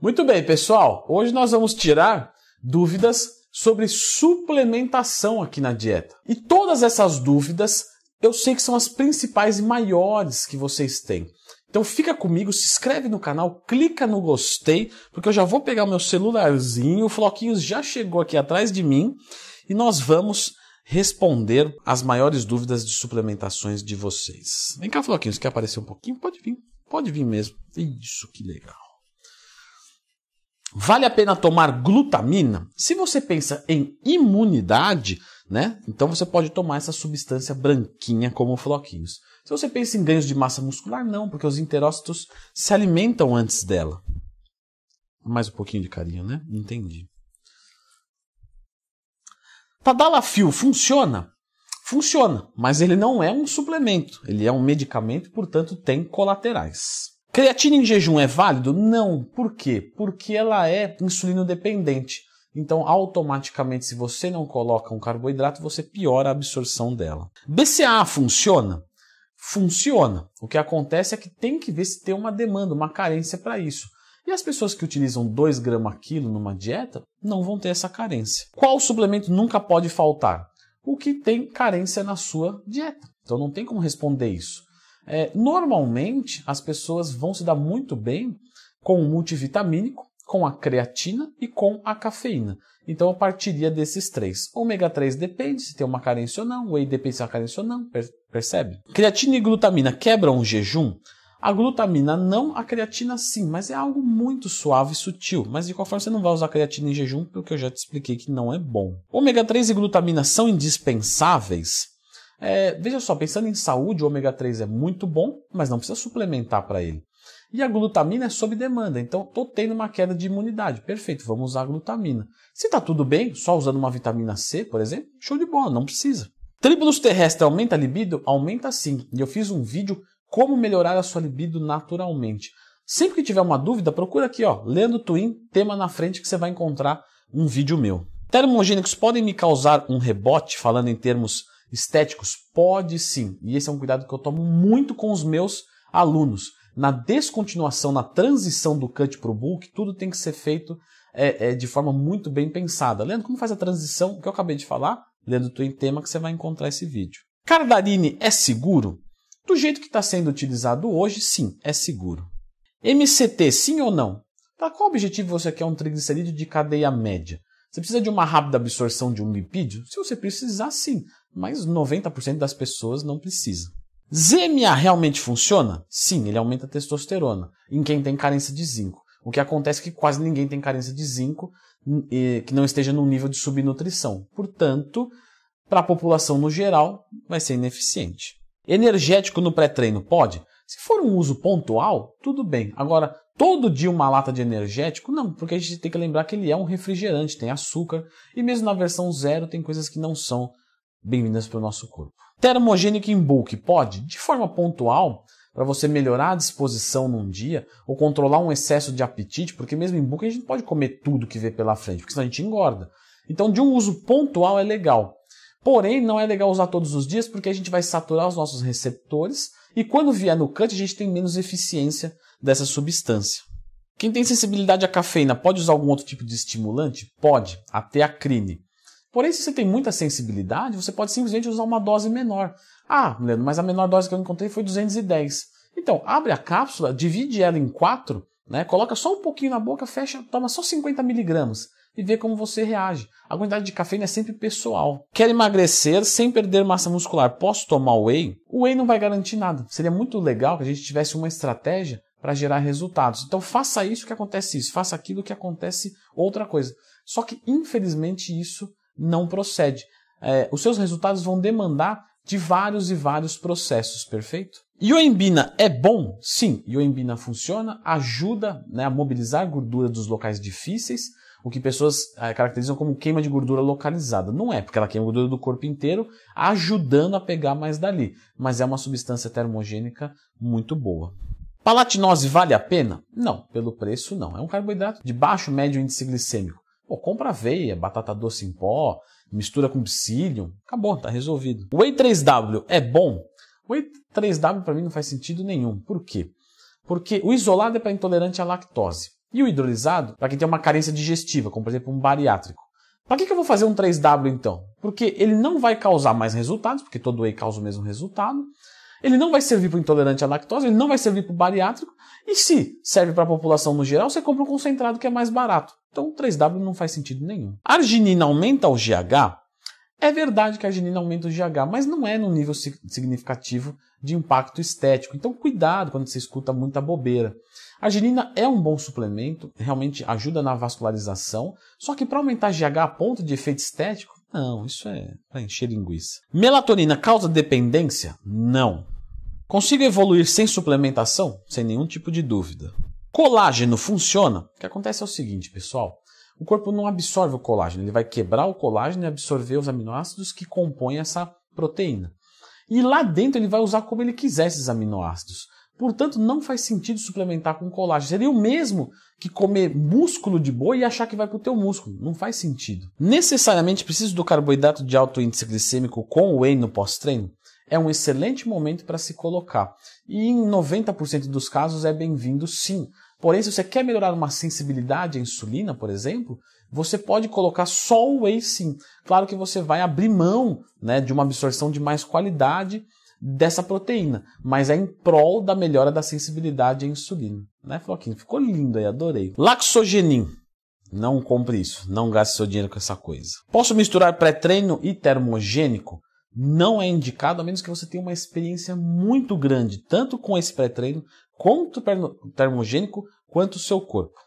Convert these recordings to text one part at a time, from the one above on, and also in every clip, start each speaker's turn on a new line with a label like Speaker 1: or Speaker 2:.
Speaker 1: Muito bem, pessoal. Hoje nós vamos tirar dúvidas sobre suplementação aqui na dieta. E todas essas dúvidas eu sei que são as principais e maiores que vocês têm. Então fica comigo, se inscreve no canal, clica no gostei, porque eu já vou pegar o meu celularzinho, o Floquinhos já chegou aqui atrás de mim e nós vamos responder as maiores dúvidas de suplementações de vocês. Vem cá, Floquinhos, quer aparecer um pouquinho? Pode vir, pode vir mesmo. Isso, que legal. Vale a pena tomar glutamina? Se você pensa em imunidade, né? Então você pode tomar essa substância branquinha como floquinhos. Se você pensa em ganhos de massa muscular, não, porque os enterócitos se alimentam antes dela. Mais um pouquinho de carinho, né? Entendi. Tadalafil funciona? Funciona, mas ele não é um suplemento, ele é um medicamento portanto, tem colaterais. Creatina em jejum é válido? Não. Por quê? Porque ela é insulino dependente. Então, automaticamente, se você não coloca um carboidrato, você piora a absorção dela. BCA funciona? Funciona. O que acontece é que tem que ver se tem uma demanda, uma carência para isso. E as pessoas que utilizam 2 gramas quilo numa dieta não vão ter essa carência. Qual suplemento nunca pode faltar? O que tem carência na sua dieta. Então não tem como responder isso. É, normalmente as pessoas vão se dar muito bem com o multivitamínico, com a creatina e com a cafeína. Então eu partiria desses três. Ômega 3 depende se tem uma carência ou não, whey depende se tem uma carência ou não, percebe? Creatina e glutamina quebram o jejum? A glutamina não, a creatina sim, mas é algo muito suave e sutil. Mas de qualquer forma você não vai usar creatina em jejum, porque eu já te expliquei que não é bom. Ômega 3 e glutamina são indispensáveis? É, veja só, pensando em saúde, o ômega 3 é muito bom, mas não precisa suplementar para ele. E a glutamina é sob demanda, então estou tendo uma queda de imunidade. Perfeito, vamos usar a glutamina. Se está tudo bem, só usando uma vitamina C, por exemplo, show de bola, não precisa. Tribulus terrestre aumenta a libido? Aumenta sim. E eu fiz um vídeo como melhorar a sua libido naturalmente. Sempre que tiver uma dúvida, procura aqui, ó, Leandro Twin, tema na frente que você vai encontrar um vídeo meu. Termogênicos podem me causar um rebote, falando em termos estéticos? Pode sim. E esse é um cuidado que eu tomo muito com os meus alunos. Na descontinuação, na transição do cut para o bulk, tudo tem que ser feito é, é, de forma muito bem pensada. Leandro, como faz a transição? O que eu acabei de falar? Leandro Twin tema que você vai encontrar esse vídeo. Cardarine é seguro? Do jeito que está sendo utilizado hoje, sim, é seguro. MCT, sim ou não? Para qual objetivo você quer um triglicerídeo de cadeia média? Você precisa de uma rápida absorção de um lipídio? Se você precisar, sim, mas 90% das pessoas não precisam. ZMA realmente funciona? Sim, ele aumenta a testosterona em quem tem carência de zinco. O que acontece é que quase ninguém tem carência de zinco que não esteja num nível de subnutrição. Portanto, para a população no geral, vai ser ineficiente. Energético no pré-treino pode? Se for um uso pontual, tudo bem. Agora, todo dia uma lata de energético? Não, porque a gente tem que lembrar que ele é um refrigerante, tem açúcar, e mesmo na versão zero tem coisas que não são bem-vindas para o nosso corpo. Termogênico em bulk pode? De forma pontual, para você melhorar a disposição num dia, ou controlar um excesso de apetite, porque mesmo em bulk a gente pode comer tudo que vê pela frente, porque senão a gente engorda. Então, de um uso pontual é legal. Porém, não é legal usar todos os dias porque a gente vai saturar os nossos receptores e quando vier no cut a gente tem menos eficiência dessa substância. Quem tem sensibilidade à cafeína pode usar algum outro tipo de estimulante? Pode, até a crine. Porém, se você tem muita sensibilidade, você pode simplesmente usar uma dose menor. Ah, Leandro, mas a menor dose que eu encontrei foi 210. Então, abre a cápsula, divide ela em quatro, né, coloca só um pouquinho na boca, fecha, toma só 50 miligramas e ver como você reage. A quantidade de cafeína é sempre pessoal. Quer emagrecer sem perder massa muscular? Posso tomar whey? O whey não vai garantir nada. Seria muito legal que a gente tivesse uma estratégia para gerar resultados. Então faça isso que acontece isso, faça aquilo que acontece outra coisa. Só que infelizmente isso não procede. É, os seus resultados vão demandar de vários e vários processos, perfeito? Ioembina é bom? Sim, ioembina funciona, ajuda né, a mobilizar gordura dos locais difíceis, o que pessoas é, caracterizam como queima de gordura localizada. Não é, porque ela queima gordura do corpo inteiro, ajudando a pegar mais dali. Mas é uma substância termogênica muito boa. Palatinose vale a pena? Não, pelo preço não. É um carboidrato de baixo médio índice glicêmico. Pô, compra aveia, batata doce em pó, mistura com psyllium, acabou, tá resolvido. Whey 3W é bom? Whey 3W para mim não faz sentido nenhum. Por quê? Porque o isolado é para intolerante à lactose. E o hidrolisado, para quem tem uma carência digestiva, como por exemplo um bariátrico. Para que, que eu vou fazer um 3W então? Porque ele não vai causar mais resultados, porque todo whey causa o mesmo resultado. Ele não vai servir para o intolerante à lactose, ele não vai servir para o bariátrico. E se serve para a população no geral, você compra um concentrado que é mais barato. Então o 3W não faz sentido nenhum. Arginina aumenta o GH? É verdade que a arginina aumenta o GH, mas não é no nível significativo de impacto estético. Então cuidado quando você escuta muita bobeira. A arginina é um bom suplemento, realmente ajuda na vascularização, só que para aumentar GH a ponto de efeito estético, não, isso é para encher linguiça. Melatonina causa dependência? Não. Consigo evoluir sem suplementação? Sem nenhum tipo de dúvida. Colágeno funciona? O que acontece é o seguinte, pessoal. O corpo não absorve o colágeno, ele vai quebrar o colágeno e absorver os aminoácidos que compõem essa proteína. E lá dentro ele vai usar como ele quiser esses aminoácidos. Portanto, não faz sentido suplementar com colágeno. Seria o mesmo que comer músculo de boi e achar que vai para o teu músculo. Não faz sentido. Necessariamente preciso do carboidrato de alto índice glicêmico com whey no pós-treino? É um excelente momento para se colocar. E em 90% dos casos é bem-vindo sim. Porém, se você quer melhorar uma sensibilidade à insulina, por exemplo, você pode colocar só o whey sim. Claro que você vai abrir mão né, de uma absorção de mais qualidade dessa proteína, mas é em prol da melhora da sensibilidade à insulina. Né, Floquinho? Ficou lindo aí, adorei. Laxogenin. Não compre isso, não gaste seu dinheiro com essa coisa. Posso misturar pré-treino e termogênico? Não é indicado, a menos que você tenha uma experiência muito grande, tanto com esse pré-treino, quanto o termogênico, quanto o seu corpo.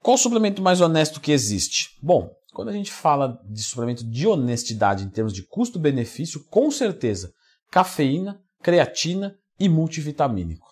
Speaker 1: Qual suplemento mais honesto que existe? Bom, quando a gente fala de suplemento de honestidade em termos de custo-benefício, com certeza cafeína, creatina e multivitamínico.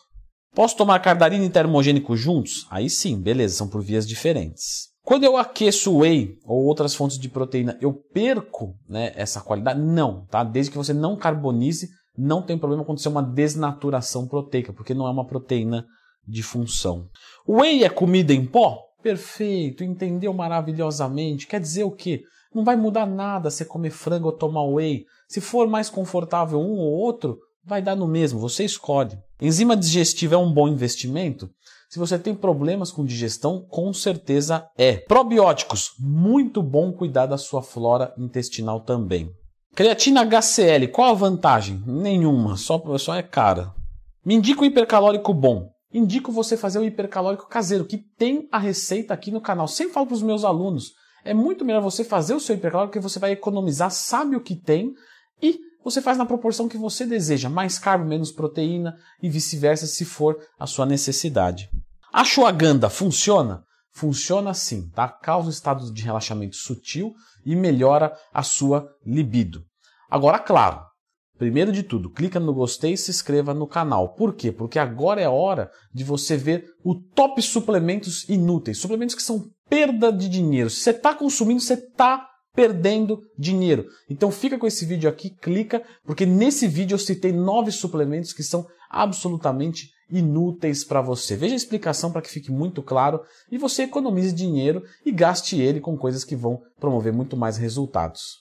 Speaker 1: Posso tomar cardarina e termogênico juntos? Aí sim, beleza, são por vias diferentes. Quando eu aqueço whey ou outras fontes de proteína, eu perco né, essa qualidade? Não, tá? Desde que você não carbonize, não tem problema acontecer uma desnaturação proteica, porque não é uma proteína de função. Whey é comida em pó? Perfeito, entendeu maravilhosamente. Quer dizer o quê? Não vai mudar nada você comer frango ou tomar whey. Se for mais confortável um ou outro, vai dar no mesmo, você escolhe. Enzima digestiva é um bom investimento? Se você tem problemas com digestão, com certeza é. Probióticos, muito bom cuidar da sua flora intestinal também. Creatina HCl, qual a vantagem? Nenhuma, só, só é cara. Me indica um hipercalórico bom. Indico você fazer o hipercalórico caseiro, que tem a receita aqui no canal. Sempre falo para os meus alunos, é muito melhor você fazer o seu hipercalórico, porque você vai economizar, sabe o que tem e você faz na proporção que você deseja, mais carbo, menos proteína e vice-versa, se for a sua necessidade. A ashwagandha funciona? Funciona sim, tá? Causa um estado de relaxamento sutil e melhora a sua libido. Agora, claro, primeiro de tudo, clica no gostei e se inscreva no canal. Por quê? Porque agora é hora de você ver o top suplementos inúteis, suplementos que são perda de dinheiro. Se você está consumindo, você está perdendo dinheiro. Então fica com esse vídeo aqui, clica, porque nesse vídeo eu citei nove suplementos que são absolutamente inúteis para você. Veja a explicação para que fique muito claro e você economize dinheiro e gaste ele com coisas que vão promover muito mais resultados.